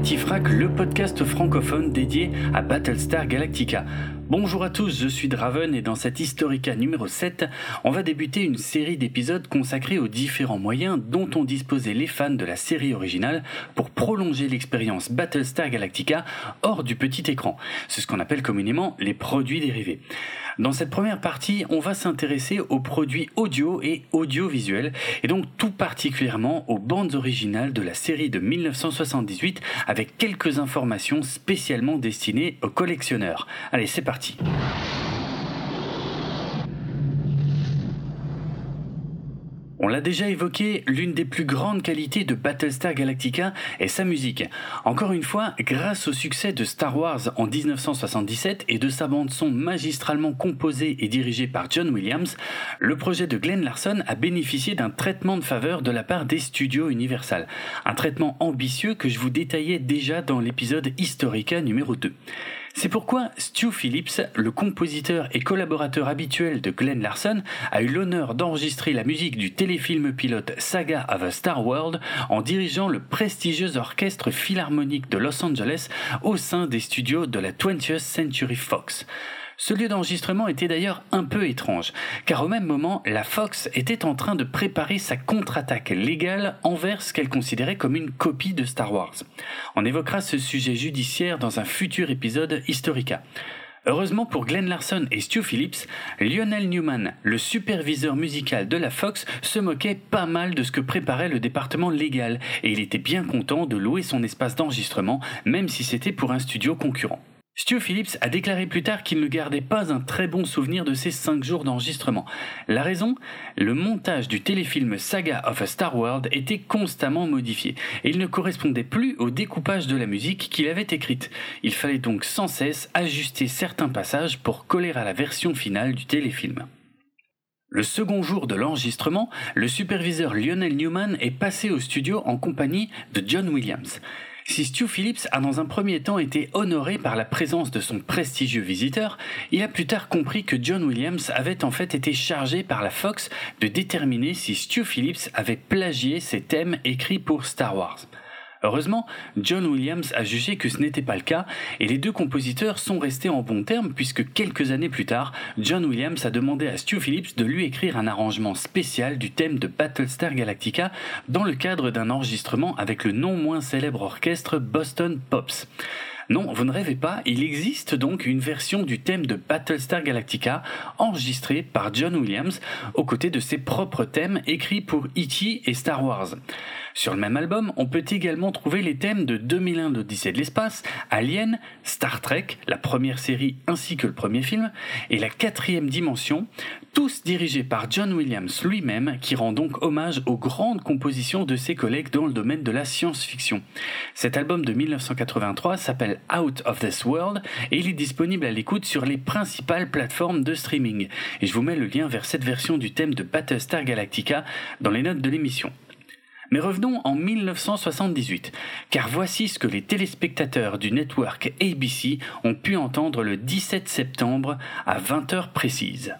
Galactifrac, le podcast francophone dédié à Battlestar Galactica. Bonjour à tous, je suis Draven et dans cette Historica numéro 7, on va débuter une série d'épisodes consacrés aux différents moyens dont ont disposé les fans de la série originale pour prolonger l'expérience Battlestar Galactica hors du petit écran. C'est ce qu'on appelle communément les produits dérivés. Dans cette première partie, on va s'intéresser aux produits audio et audiovisuels, et donc tout particulièrement aux bandes originales de la série de 1978 avec quelques informations spécialement destinées aux collectionneurs. Allez, c'est parti on l'a déjà évoqué, l'une des plus grandes qualités de Battlestar Galactica est sa musique. Encore une fois, grâce au succès de Star Wars en 1977 et de sa bande son magistralement composée et dirigée par John Williams, le projet de Glenn Larson a bénéficié d'un traitement de faveur de la part des studios Universal. Un traitement ambitieux que je vous détaillais déjà dans l'épisode Historica numéro 2. C'est pourquoi Stu Phillips, le compositeur et collaborateur habituel de Glenn Larson, a eu l'honneur d'enregistrer la musique du téléfilm pilote Saga of a Star World en dirigeant le prestigieux orchestre philharmonique de Los Angeles au sein des studios de la 20th Century Fox. Ce lieu d'enregistrement était d'ailleurs un peu étrange, car au même moment, la Fox était en train de préparer sa contre-attaque légale envers ce qu'elle considérait comme une copie de Star Wars. On évoquera ce sujet judiciaire dans un futur épisode Historica. Heureusement pour Glenn Larson et Stu Phillips, Lionel Newman, le superviseur musical de la Fox, se moquait pas mal de ce que préparait le département légal et il était bien content de louer son espace d'enregistrement, même si c'était pour un studio concurrent. Stu Phillips a déclaré plus tard qu'il ne gardait pas un très bon souvenir de ces 5 jours d'enregistrement. La raison? Le montage du téléfilm Saga of a Star World était constamment modifié et il ne correspondait plus au découpage de la musique qu'il avait écrite. Il fallait donc sans cesse ajuster certains passages pour coller à la version finale du téléfilm. Le second jour de l'enregistrement, le superviseur Lionel Newman est passé au studio en compagnie de John Williams. Si Stu Phillips a dans un premier temps été honoré par la présence de son prestigieux visiteur, il a plus tard compris que John Williams avait en fait été chargé par la Fox de déterminer si Stu Phillips avait plagié ses thèmes écrits pour Star Wars. Heureusement, John Williams a jugé que ce n'était pas le cas et les deux compositeurs sont restés en bons termes puisque quelques années plus tard, John Williams a demandé à Stu Phillips de lui écrire un arrangement spécial du thème de Battlestar Galactica dans le cadre d'un enregistrement avec le non moins célèbre orchestre Boston Pops. Non, vous ne rêvez pas, il existe donc une version du thème de Battlestar Galactica enregistrée par John Williams aux côtés de ses propres thèmes écrits pour E.T. et Star Wars. Sur le même album, on peut également trouver les thèmes de 2001 l'Odyssée de l'espace, Alien, Star Trek, la première série ainsi que le premier film, et la quatrième dimension, tous dirigés par John Williams lui-même, qui rend donc hommage aux grandes compositions de ses collègues dans le domaine de la science-fiction. Cet album de 1983 s'appelle Out of This World et il est disponible à l'écoute sur les principales plateformes de streaming. Et je vous mets le lien vers cette version du thème de Battlestar Galactica dans les notes de l'émission. Mais revenons en 1978, car voici ce que les téléspectateurs du network ABC ont pu entendre le 17 septembre à 20h précises.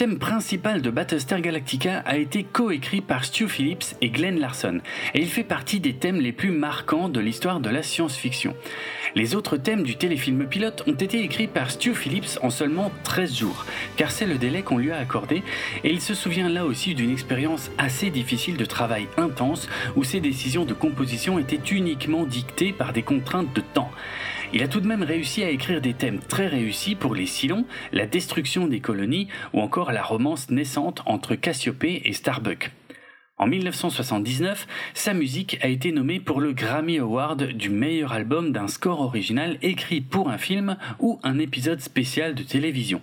Thème principal de Battlestar Galactica a été coécrit par Stu Phillips et Glenn Larson, et il fait partie des thèmes les plus marquants de l'histoire de la science-fiction. Les autres thèmes du téléfilm pilote ont été écrits par Stu Phillips en seulement 13 jours, car c'est le délai qu'on lui a accordé, et il se souvient là aussi d'une expérience assez difficile de travail intense où ses décisions de composition étaient uniquement dictées par des contraintes de temps. Il a tout de même réussi à écrire des thèmes très réussis pour les Cylons, la destruction des colonies ou encore la romance naissante entre Cassiopée et Starbuck. En 1979, sa musique a été nommée pour le Grammy Award du meilleur album d'un score original écrit pour un film ou un épisode spécial de télévision.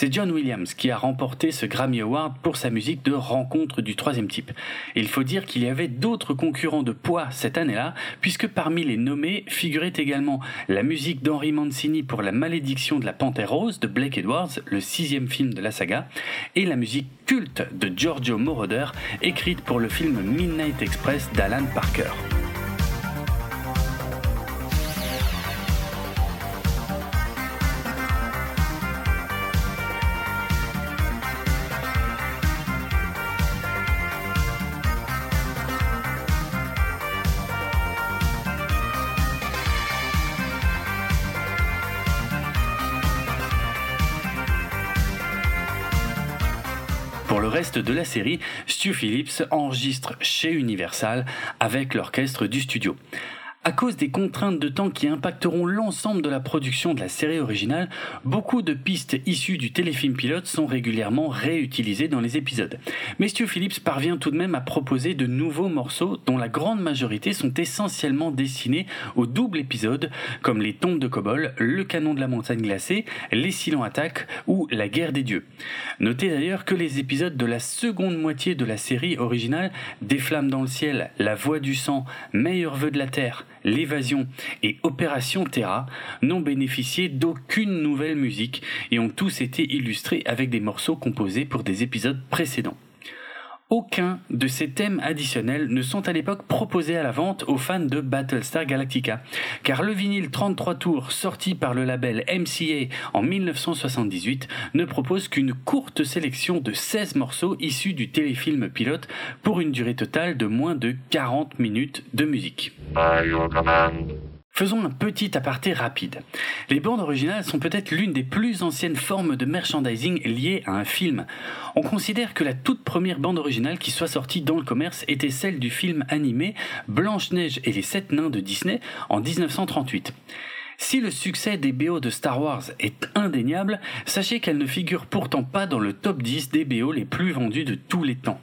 C'est John Williams qui a remporté ce Grammy Award pour sa musique de Rencontre du troisième type. il faut dire qu'il y avait d'autres concurrents de poids cette année-là, puisque parmi les nommés figurait également la musique d'Henry Mancini pour La malédiction de la panthère rose de Blake Edwards, le sixième film de la saga, et la musique culte de Giorgio Moroder, écrite pour le film Midnight Express d'Alan Parker. Reste de la série, Stu Phillips enregistre chez Universal avec l'orchestre du studio. À cause des contraintes de temps qui impacteront l'ensemble de la production de la série originale, beaucoup de pistes issues du téléfilm pilote sont régulièrement réutilisées dans les épisodes. Mais Phillips parvient tout de même à proposer de nouveaux morceaux dont la grande majorité sont essentiellement destinés au double épisode, comme Les Tombes de Kobol, Le Canon de la Montagne Glacée, Les Silents Attaques ou La Guerre des Dieux. Notez d'ailleurs que les épisodes de la seconde moitié de la série originale, Des Flammes dans le Ciel, La Voix du Sang, Meilleur Vœu de la Terre, L'évasion et Opération Terra n'ont bénéficié d'aucune nouvelle musique et ont tous été illustrés avec des morceaux composés pour des épisodes précédents. Aucun de ces thèmes additionnels ne sont à l'époque proposés à la vente aux fans de Battlestar Galactica, car le vinyle 33 tours sorti par le label MCA en 1978 ne propose qu'une courte sélection de 16 morceaux issus du téléfilm pilote pour une durée totale de moins de 40 minutes de musique. Faisons un petit aparté rapide. Les bandes originales sont peut-être l'une des plus anciennes formes de merchandising liées à un film. On considère que la toute première bande originale qui soit sortie dans le commerce était celle du film animé Blanche-Neige et les Sept Nains de Disney en 1938. Si le succès des BO de Star Wars est indéniable, sachez qu'elle ne figure pourtant pas dans le top 10 des BO les plus vendus de tous les temps.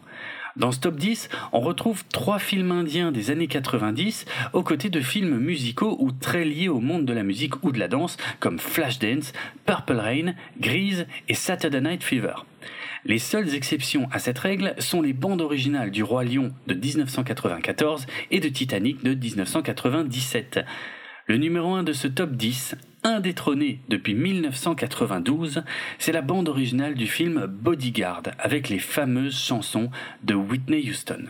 Dans ce top 10, on retrouve trois films indiens des années 90 aux côtés de films musicaux ou très liés au monde de la musique ou de la danse comme Flashdance, Purple Rain, Grease et Saturday Night Fever. Les seules exceptions à cette règle sont les bandes originales du Roi Lion de 1994 et de Titanic de 1997. Le numéro 1 de ce top 10, indétrôné depuis 1992, c'est la bande originale du film Bodyguard avec les fameuses chansons de Whitney Houston.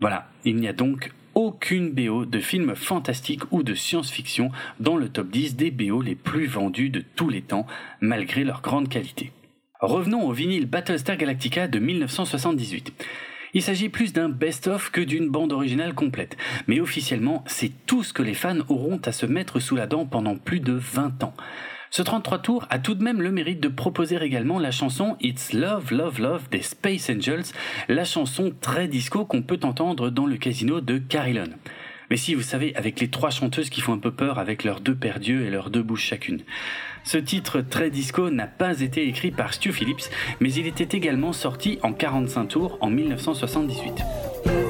Voilà, il n'y a donc aucune BO de film fantastique ou de science-fiction dans le top 10 des BO les plus vendus de tous les temps, malgré leur grande qualité. Revenons au vinyle Battlestar Galactica de 1978. Il s'agit plus d'un best-of que d'une bande originale complète, mais officiellement, c'est tout ce que les fans auront à se mettre sous la dent pendant plus de 20 ans. Ce 33 tours a tout de même le mérite de proposer également la chanson It's Love, Love, Love des Space Angels, la chanson très disco qu'on peut entendre dans le casino de Carillon. Mais si, vous savez, avec les trois chanteuses qui font un peu peur avec leurs deux pères dieux et leurs deux bouches chacune. Ce titre très disco n'a pas été écrit par Stu Phillips, mais il était également sorti en 45 tours en 1978.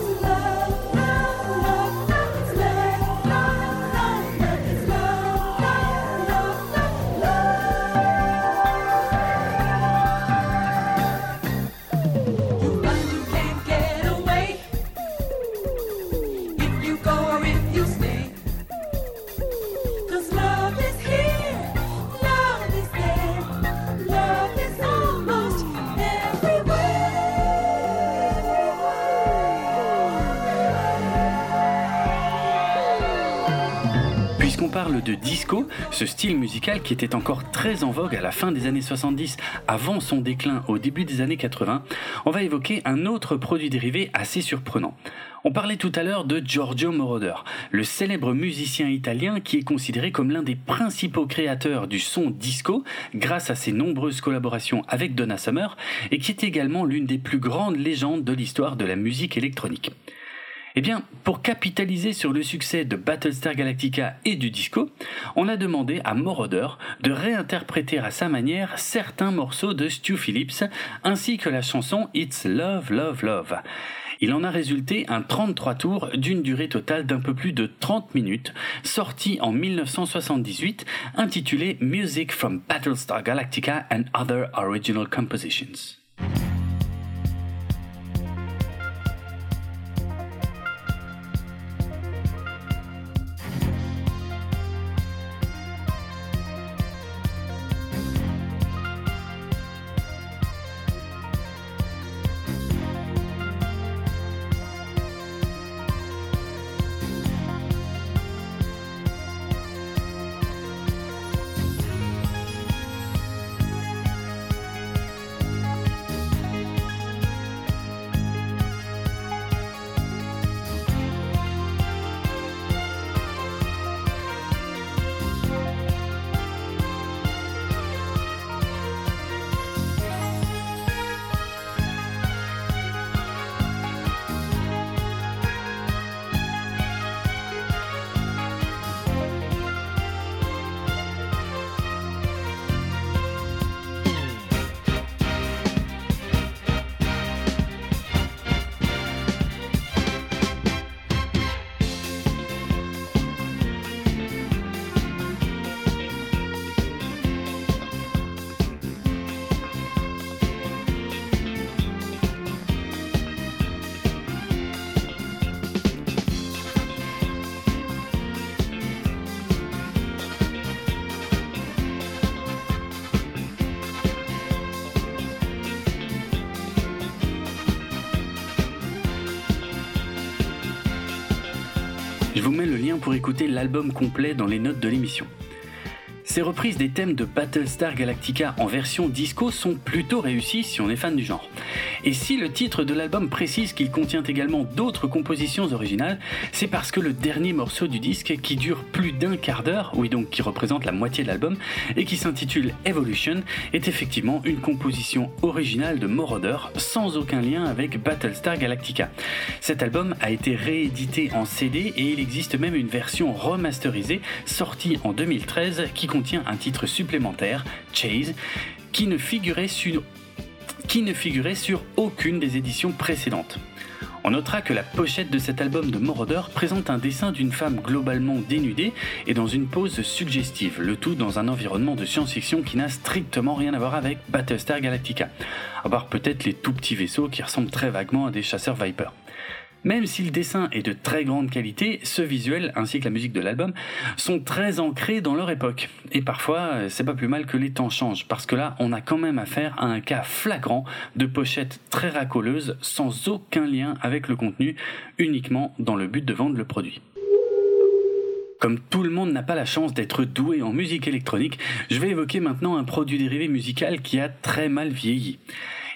Puisqu'on parle de disco, ce style musical qui était encore très en vogue à la fin des années 70, avant son déclin au début des années 80, on va évoquer un autre produit dérivé assez surprenant. On parlait tout à l'heure de Giorgio Moroder, le célèbre musicien italien qui est considéré comme l'un des principaux créateurs du son disco grâce à ses nombreuses collaborations avec Donna Summer et qui est également l'une des plus grandes légendes de l'histoire de la musique électronique. Eh bien, pour capitaliser sur le succès de Battlestar Galactica et du disco, on a demandé à Moroder de réinterpréter à sa manière certains morceaux de Stu Phillips ainsi que la chanson It's Love, Love, Love. Il en a résulté un 33 tours d'une durée totale d'un peu plus de 30 minutes, sorti en 1978, intitulé Music from Battlestar Galactica and Other Original Compositions. Pour écouter l'album complet dans les notes de l'émission. Ces reprises des thèmes de Battlestar Galactica en version disco sont plutôt réussies si on est fan du genre. Et si le titre de l'album précise qu'il contient également d'autres compositions originales, c'est parce que le dernier morceau du disque, qui dure plus d'un quart d'heure, oui donc qui représente la moitié de l'album, et qui s'intitule Evolution, est effectivement une composition originale de Moroder, sans aucun lien avec Battlestar Galactica. Cet album a été réédité en CD et il existe même une version remasterisée sortie en 2013 qui contient un titre supplémentaire, Chase, qui ne figurait sur, qui ne figurait sur aucune des éditions précédentes. On notera que la pochette de cet album de Moroder présente un dessin d'une femme globalement dénudée et dans une pose suggestive, le tout dans un environnement de science-fiction qui n'a strictement rien à voir avec Battlestar Galactica, à part peut-être les tout petits vaisseaux qui ressemblent très vaguement à des chasseurs Viper. Même si le dessin est de très grande qualité, ce visuel ainsi que la musique de l'album sont très ancrés dans leur époque. Et parfois, c'est pas plus mal que les temps changent, parce que là, on a quand même affaire à un cas flagrant de pochette très racoleuse sans aucun lien avec le contenu, uniquement dans le but de vendre le produit. Comme tout le monde n'a pas la chance d'être doué en musique électronique, je vais évoquer maintenant un produit dérivé musical qui a très mal vieilli.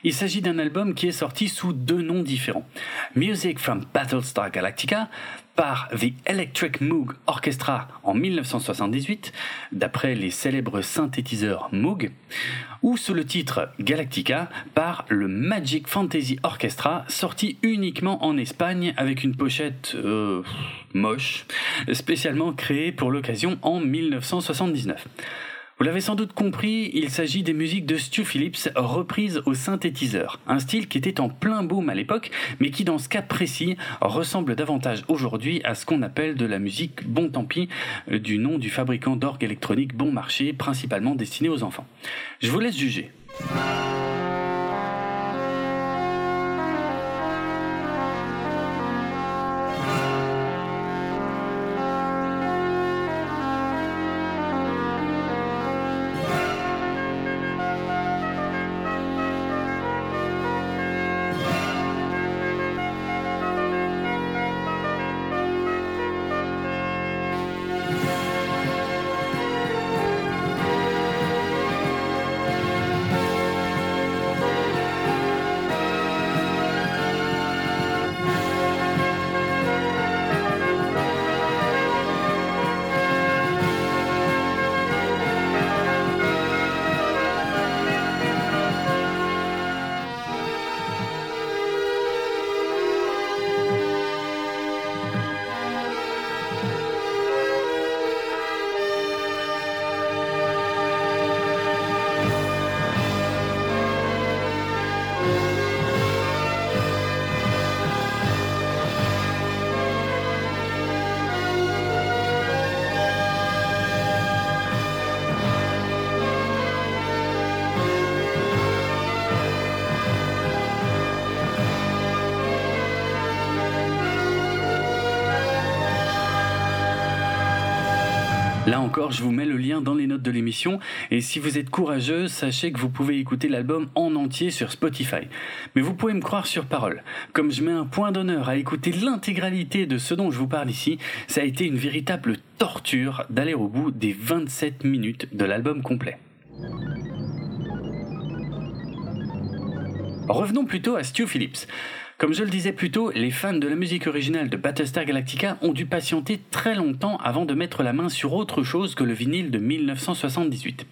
Il s'agit d'un album qui est sorti sous deux noms différents. Music from Battlestar Galactica par The Electric Moog Orchestra en 1978, d'après les célèbres synthétiseurs Moog, ou sous le titre Galactica par le Magic Fantasy Orchestra, sorti uniquement en Espagne avec une pochette euh, moche, spécialement créée pour l'occasion en 1979. Vous l'avez sans doute compris, il s'agit des musiques de Stu Phillips reprises au synthétiseur, un style qui était en plein boom à l'époque, mais qui dans ce cas précis ressemble davantage aujourd'hui à ce qu'on appelle de la musique bon tant pis, euh, du nom du fabricant d'orgue électronique bon marché, principalement destiné aux enfants. Je vous laisse juger. Là encore, je vous mets le lien dans les notes de l'émission et si vous êtes courageux, sachez que vous pouvez écouter l'album en entier sur Spotify. Mais vous pouvez me croire sur parole. Comme je mets un point d'honneur à écouter l'intégralité de ce dont je vous parle ici, ça a été une véritable torture d'aller au bout des 27 minutes de l'album complet. Revenons plutôt à Stu Phillips. Comme je le disais plus tôt, les fans de la musique originale de Battlestar Galactica ont dû patienter très longtemps avant de mettre la main sur autre chose que le vinyle de 1978.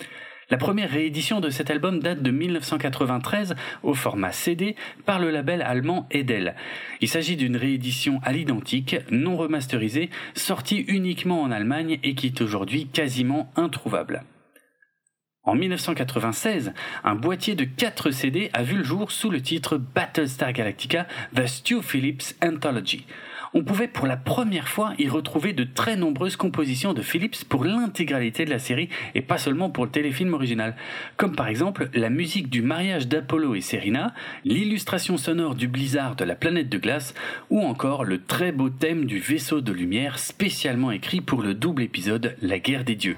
La première réédition de cet album date de 1993 au format CD par le label allemand Edel. Il s'agit d'une réédition à l'identique, non remasterisée, sortie uniquement en Allemagne et qui est aujourd'hui quasiment introuvable. En 1996, un boîtier de 4 CD a vu le jour sous le titre Battlestar Galactica The Stu Phillips Anthology. On pouvait pour la première fois y retrouver de très nombreuses compositions de Phillips pour l'intégralité de la série et pas seulement pour le téléfilm original, comme par exemple la musique du mariage d'Apollo et Serena, l'illustration sonore du blizzard de la planète de glace ou encore le très beau thème du vaisseau de lumière spécialement écrit pour le double épisode La guerre des dieux.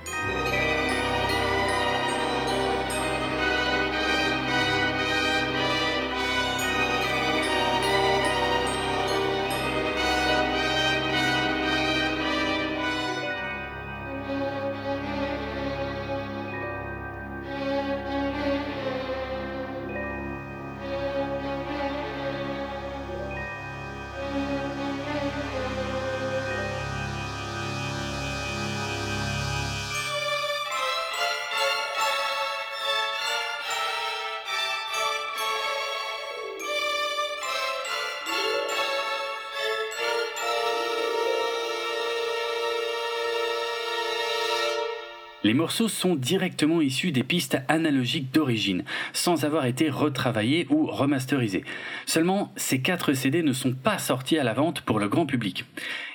Les morceaux sont directement issus des pistes analogiques d'origine, sans avoir été retravaillés ou remasterisés. Seulement, ces 4 CD ne sont pas sortis à la vente pour le grand public.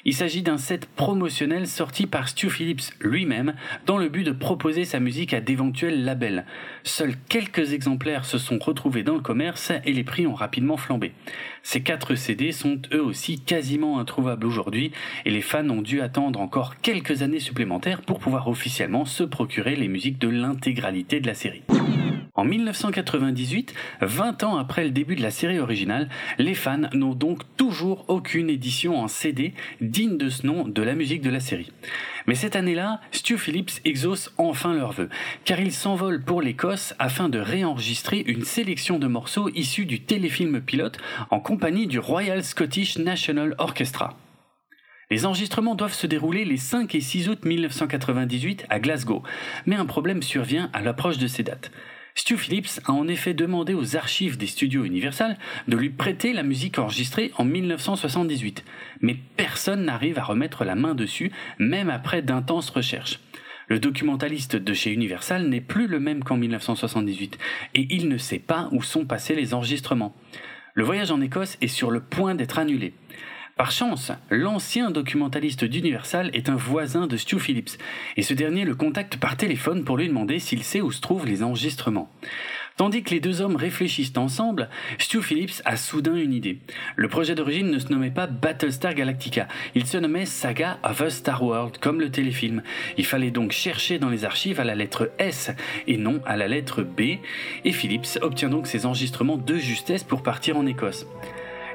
Il s'agit d'un set promotionnel sorti par Stu Phillips lui-même dans le but de proposer sa musique à d'éventuels labels. Seuls quelques exemplaires se sont retrouvés dans le commerce et les prix ont rapidement flambé. Ces 4 CD sont eux aussi quasiment introuvables aujourd'hui et les fans ont dû attendre encore quelques années supplémentaires pour pouvoir officiellement se procurer les musiques de l'intégralité de la série. En 1998, 20 ans après le début de la série originale, les fans n'ont donc toujours aucune édition en CD digne de ce nom de la musique de la série. Mais cette année-là, Stu Phillips exauce enfin leur vœu, car ils s'envolent pour l'Écosse afin de réenregistrer une sélection de morceaux issus du téléfilm pilote en compagnie du Royal Scottish National Orchestra. Les enregistrements doivent se dérouler les 5 et 6 août 1998 à Glasgow, mais un problème survient à l'approche de ces dates. Stu Phillips a en effet demandé aux archives des studios Universal de lui prêter la musique enregistrée en 1978, mais personne n'arrive à remettre la main dessus, même après d'intenses recherches. Le documentaliste de chez Universal n'est plus le même qu'en 1978, et il ne sait pas où sont passés les enregistrements. Le voyage en Écosse est sur le point d'être annulé. Par chance, l'ancien documentaliste d'Universal est un voisin de Stu Phillips, et ce dernier le contacte par téléphone pour lui demander s'il sait où se trouvent les enregistrements. Tandis que les deux hommes réfléchissent ensemble, Stu Phillips a soudain une idée. Le projet d'origine ne se nommait pas Battlestar Galactica, il se nommait Saga of a Star World, comme le téléfilm. Il fallait donc chercher dans les archives à la lettre S et non à la lettre B, et Phillips obtient donc ses enregistrements de justesse pour partir en Écosse.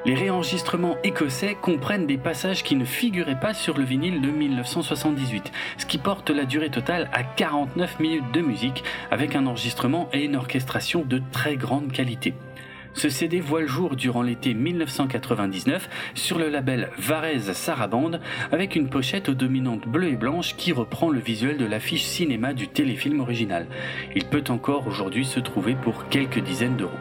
Les réenregistrements écossais comprennent des passages qui ne figuraient pas sur le vinyle de 1978, ce qui porte la durée totale à 49 minutes de musique avec un enregistrement et une orchestration de très grande qualité. Ce CD voit le jour durant l'été 1999 sur le label Varese Saraband avec une pochette aux dominantes bleues et blanches qui reprend le visuel de l'affiche cinéma du téléfilm original. Il peut encore aujourd'hui se trouver pour quelques dizaines d'euros.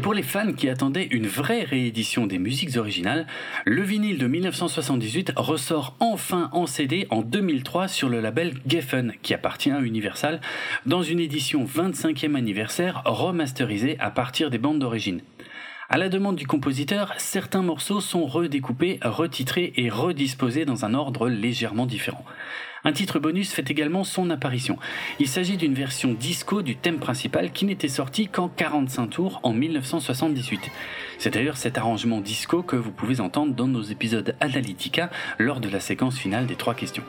Et pour les fans qui attendaient une vraie réédition des musiques originales, le vinyle de 1978 ressort enfin en CD en 2003 sur le label Geffen, qui appartient à Universal, dans une édition 25e anniversaire remasterisée à partir des bandes d'origine. À la demande du compositeur, certains morceaux sont redécoupés, retitrés et redisposés dans un ordre légèrement différent. Un titre bonus fait également son apparition. Il s'agit d'une version disco du thème principal qui n'était sorti qu'en 45 tours en 1978. C'est d'ailleurs cet arrangement disco que vous pouvez entendre dans nos épisodes Analytica lors de la séquence finale des trois questions.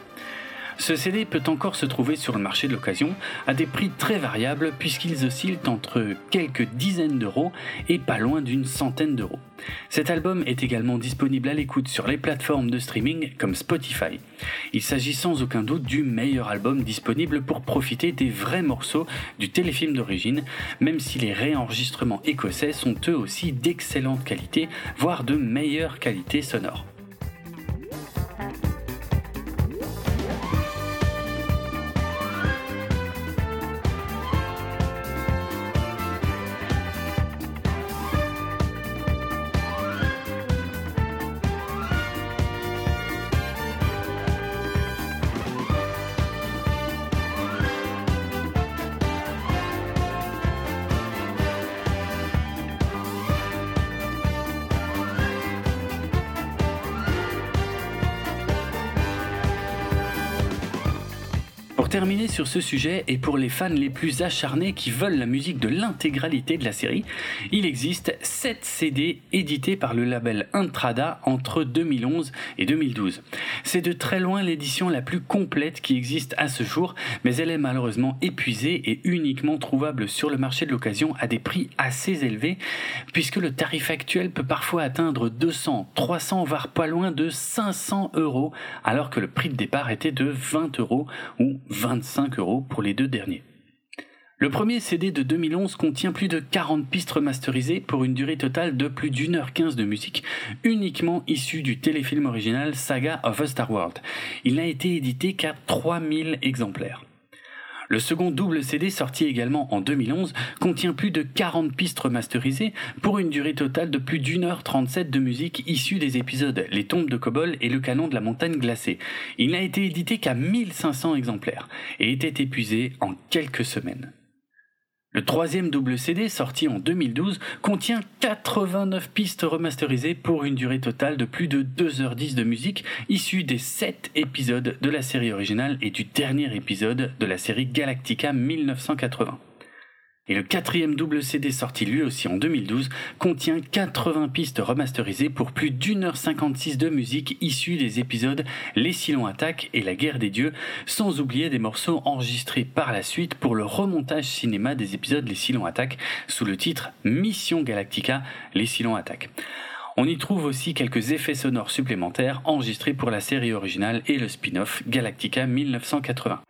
Ce CD peut encore se trouver sur le marché de l'occasion à des prix très variables puisqu'ils oscillent entre quelques dizaines d'euros et pas loin d'une centaine d'euros. Cet album est également disponible à l'écoute sur les plateformes de streaming comme Spotify. Il s'agit sans aucun doute du meilleur album disponible pour profiter des vrais morceaux du téléfilm d'origine, même si les réenregistrements écossais sont eux aussi d'excellente qualité, voire de meilleure qualité sonore. Terminer sur ce sujet, et pour les fans les plus acharnés qui veulent la musique de l'intégralité de la série, il existe 7 CD édités par le label Intrada entre 2011 et 2012. C'est de très loin l'édition la plus complète qui existe à ce jour, mais elle est malheureusement épuisée et uniquement trouvable sur le marché de l'occasion à des prix assez élevés, puisque le tarif actuel peut parfois atteindre 200, 300, voire pas loin de 500 euros, alors que le prix de départ était de 20 euros ou 25 euros pour les deux derniers. Le premier CD de 2011 contient plus de 40 pistes remasterisées pour une durée totale de plus d'une heure quinze de musique, uniquement issue du téléfilm original Saga of a Star World. Il n'a été édité qu'à 3000 exemplaires. Le second double CD sorti également en 2011 contient plus de 40 pistes remasterisées pour une durée totale de plus d'une heure 37 de musique issue des épisodes Les tombes de Kobol et Le canon de la montagne glacée. Il n'a été édité qu'à 1500 exemplaires et était épuisé en quelques semaines. Le troisième double CD, sorti en 2012, contient 89 pistes remasterisées pour une durée totale de plus de 2h10 de musique, issue des 7 épisodes de la série originale et du dernier épisode de la série Galactica 1980. Et le quatrième double CD sorti lui aussi en 2012 contient 80 pistes remasterisées pour plus d'une heure 56 de musique issue des épisodes Les Silons attaquent et La guerre des dieux, sans oublier des morceaux enregistrés par la suite pour le remontage cinéma des épisodes Les Silons attaquent sous le titre Mission Galactica, Les Silons attaquent. On y trouve aussi quelques effets sonores supplémentaires enregistrés pour la série originale et le spin-off Galactica 1980.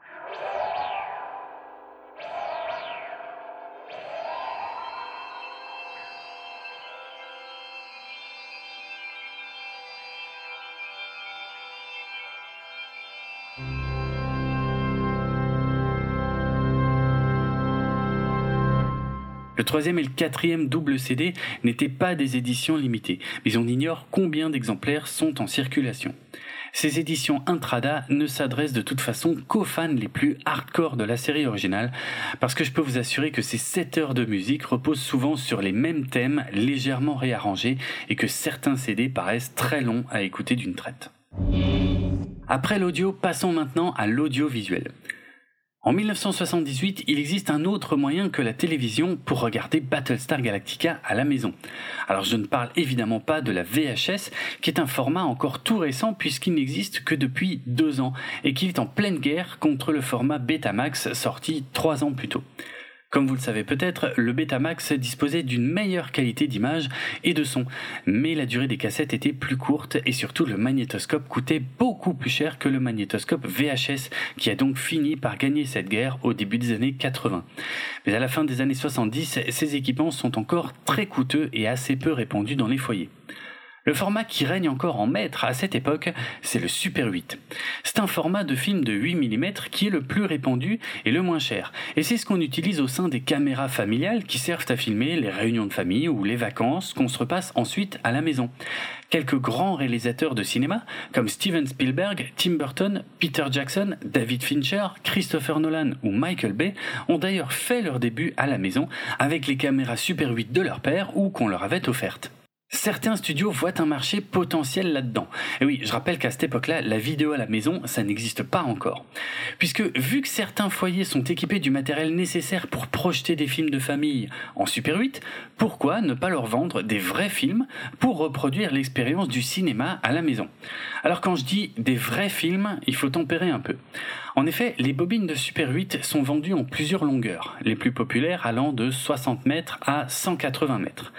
Le troisième et le quatrième double CD n'étaient pas des éditions limitées, mais on ignore combien d'exemplaires sont en circulation. Ces éditions Intrada ne s'adressent de toute façon qu'aux fans les plus hardcore de la série originale, parce que je peux vous assurer que ces 7 heures de musique reposent souvent sur les mêmes thèmes légèrement réarrangés et que certains CD paraissent très longs à écouter d'une traite. Après l'audio, passons maintenant à l'audiovisuel. En 1978, il existe un autre moyen que la télévision pour regarder Battlestar Galactica à la maison. Alors je ne parle évidemment pas de la VHS, qui est un format encore tout récent puisqu'il n'existe que depuis deux ans et qu'il est en pleine guerre contre le format Betamax sorti trois ans plus tôt. Comme vous le savez peut-être, le Betamax disposait d'une meilleure qualité d'image et de son, mais la durée des cassettes était plus courte et surtout le magnétoscope coûtait beaucoup plus cher que le magnétoscope VHS qui a donc fini par gagner cette guerre au début des années 80. Mais à la fin des années 70, ces équipements sont encore très coûteux et assez peu répandus dans les foyers. Le format qui règne encore en maître à cette époque, c'est le Super 8. C'est un format de film de 8 mm qui est le plus répandu et le moins cher. Et c'est ce qu'on utilise au sein des caméras familiales qui servent à filmer les réunions de famille ou les vacances qu'on se repasse ensuite à la maison. Quelques grands réalisateurs de cinéma, comme Steven Spielberg, Tim Burton, Peter Jackson, David Fincher, Christopher Nolan ou Michael Bay, ont d'ailleurs fait leur début à la maison avec les caméras Super 8 de leur père ou qu'on leur avait offertes. Certains studios voient un marché potentiel là-dedans. Et oui, je rappelle qu'à cette époque-là, la vidéo à la maison, ça n'existe pas encore. Puisque vu que certains foyers sont équipés du matériel nécessaire pour projeter des films de famille en Super 8, pourquoi ne pas leur vendre des vrais films pour reproduire l'expérience du cinéma à la maison? Alors quand je dis des vrais films, il faut tempérer un peu. En effet, les bobines de Super 8 sont vendues en plusieurs longueurs, les plus populaires allant de 60 mètres à 180 mètres.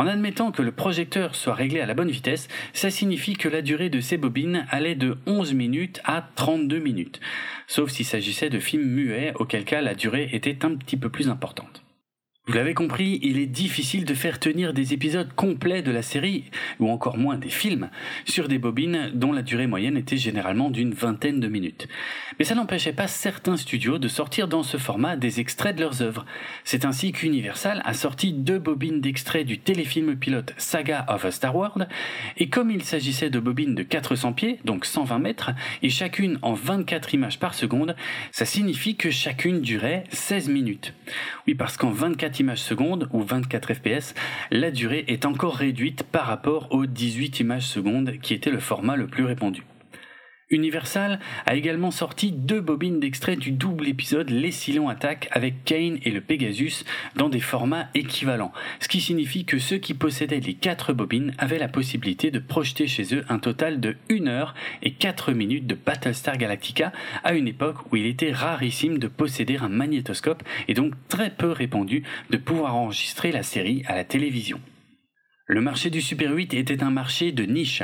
En admettant que le projecteur soit réglé à la bonne vitesse, ça signifie que la durée de ces bobines allait de 11 minutes à 32 minutes, sauf s'il s'agissait de films muets, auquel cas la durée était un petit peu plus importante. Vous l'avez compris, il est difficile de faire tenir des épisodes complets de la série, ou encore moins des films, sur des bobines dont la durée moyenne était généralement d'une vingtaine de minutes. Mais ça n'empêchait pas certains studios de sortir dans ce format des extraits de leurs œuvres. C'est ainsi qu'Universal a sorti deux bobines d'extraits du téléfilm pilote Saga of a Star Wars, et comme il s'agissait de bobines de 400 pieds, donc 120 mètres, et chacune en 24 images par seconde, ça signifie que chacune durait 16 minutes. Oui, parce qu'en 24 images secondes ou 24 fps, la durée est encore réduite par rapport aux 18 images secondes qui était le format le plus répandu. Universal a également sorti deux bobines d'extrait du double épisode Les Silons attaquent avec Kane et le Pegasus dans des formats équivalents, ce qui signifie que ceux qui possédaient les quatre bobines avaient la possibilité de projeter chez eux un total de 1 heure et 4 minutes de Battlestar Galactica à une époque où il était rarissime de posséder un magnétoscope et donc très peu répandu de pouvoir enregistrer la série à la télévision. Le marché du Super 8 était un marché de niche,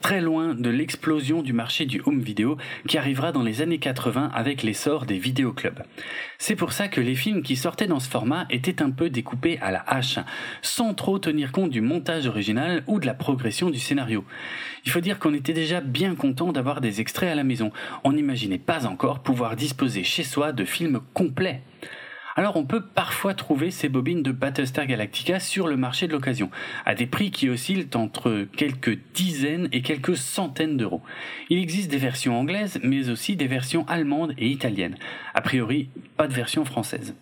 très loin de l'explosion du marché du home video qui arrivera dans les années 80 avec l'essor des vidéoclubs. C'est pour ça que les films qui sortaient dans ce format étaient un peu découpés à la hache, sans trop tenir compte du montage original ou de la progression du scénario. Il faut dire qu'on était déjà bien content d'avoir des extraits à la maison. On n'imaginait pas encore pouvoir disposer chez soi de films complets. Alors on peut parfois trouver ces bobines de Battlestar Galactica sur le marché de l'occasion, à des prix qui oscillent entre quelques dizaines et quelques centaines d'euros. Il existe des versions anglaises, mais aussi des versions allemandes et italiennes. A priori, pas de version française.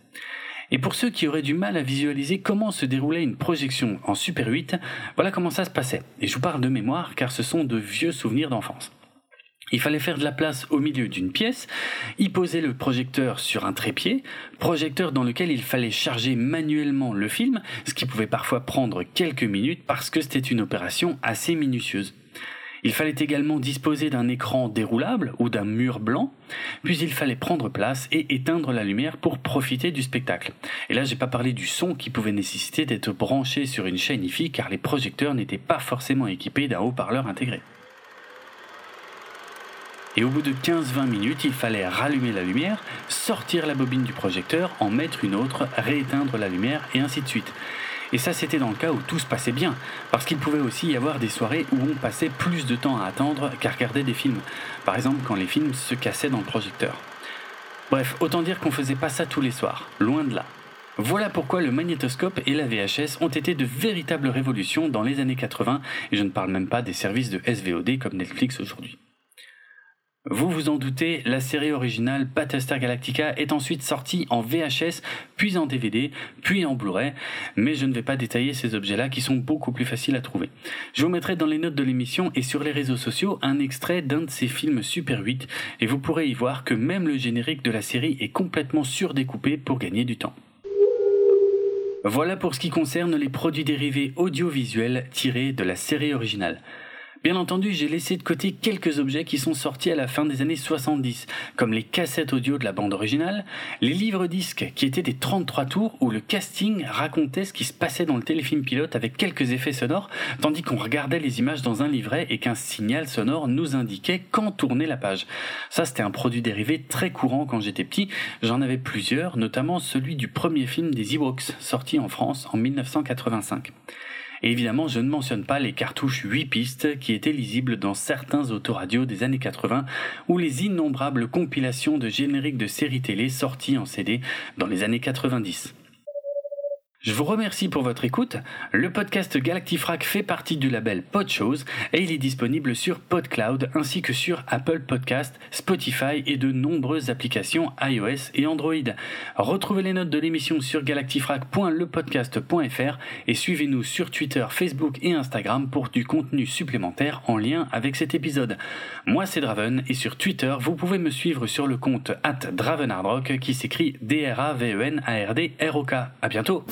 Et pour ceux qui auraient du mal à visualiser comment se déroulait une projection en Super 8, voilà comment ça se passait. Et je vous parle de mémoire car ce sont de vieux souvenirs d'enfance. Il fallait faire de la place au milieu d'une pièce, y poser le projecteur sur un trépied, projecteur dans lequel il fallait charger manuellement le film, ce qui pouvait parfois prendre quelques minutes parce que c'était une opération assez minutieuse. Il fallait également disposer d'un écran déroulable ou d'un mur blanc, puis il fallait prendre place et éteindre la lumière pour profiter du spectacle. Et là, j'ai pas parlé du son qui pouvait nécessiter d'être branché sur une chaîne IFI car les projecteurs n'étaient pas forcément équipés d'un haut-parleur intégré et au bout de 15-20 minutes, il fallait rallumer la lumière, sortir la bobine du projecteur, en mettre une autre, rééteindre la lumière et ainsi de suite. Et ça, c'était dans le cas où tout se passait bien, parce qu'il pouvait aussi y avoir des soirées où on passait plus de temps à attendre qu'à regarder des films, par exemple quand les films se cassaient dans le projecteur. Bref, autant dire qu'on faisait pas ça tous les soirs, loin de là. Voilà pourquoi le magnétoscope et la VHS ont été de véritables révolutions dans les années 80, et je ne parle même pas des services de SVOD comme Netflix aujourd'hui. Vous vous en doutez, la série originale Battlestar Galactica est ensuite sortie en VHS, puis en DVD, puis en Blu-ray, mais je ne vais pas détailler ces objets-là qui sont beaucoup plus faciles à trouver. Je vous mettrai dans les notes de l'émission et sur les réseaux sociaux un extrait d'un de ces films Super 8, et vous pourrez y voir que même le générique de la série est complètement surdécoupé pour gagner du temps. Voilà pour ce qui concerne les produits dérivés audiovisuels tirés de la série originale. Bien entendu, j'ai laissé de côté quelques objets qui sont sortis à la fin des années 70, comme les cassettes audio de la bande originale, les livres disques qui étaient des 33 tours où le casting racontait ce qui se passait dans le téléfilm pilote avec quelques effets sonores, tandis qu'on regardait les images dans un livret et qu'un signal sonore nous indiquait quand tourner la page. Ça, c'était un produit dérivé très courant quand j'étais petit. J'en avais plusieurs, notamment celui du premier film des Ewoks, sorti en France en 1985. Évidemment, je ne mentionne pas les cartouches 8 pistes qui étaient lisibles dans certains autoradios des années 80 ou les innombrables compilations de génériques de séries télé sorties en CD dans les années 90. Je vous remercie pour votre écoute. Le podcast Galactifrac fait partie du label Podchose et il est disponible sur PodCloud ainsi que sur Apple Podcast, Spotify et de nombreuses applications iOS et Android. Retrouvez les notes de l'émission sur galactifrac.lepodcast.fr et suivez-nous sur Twitter, Facebook et Instagram pour du contenu supplémentaire en lien avec cet épisode. Moi c'est Draven et sur Twitter vous pouvez me suivre sur le compte at Dravenardrock qui s'écrit D-R-A-V-E-N-A-R-D-R-O-K. À bientôt!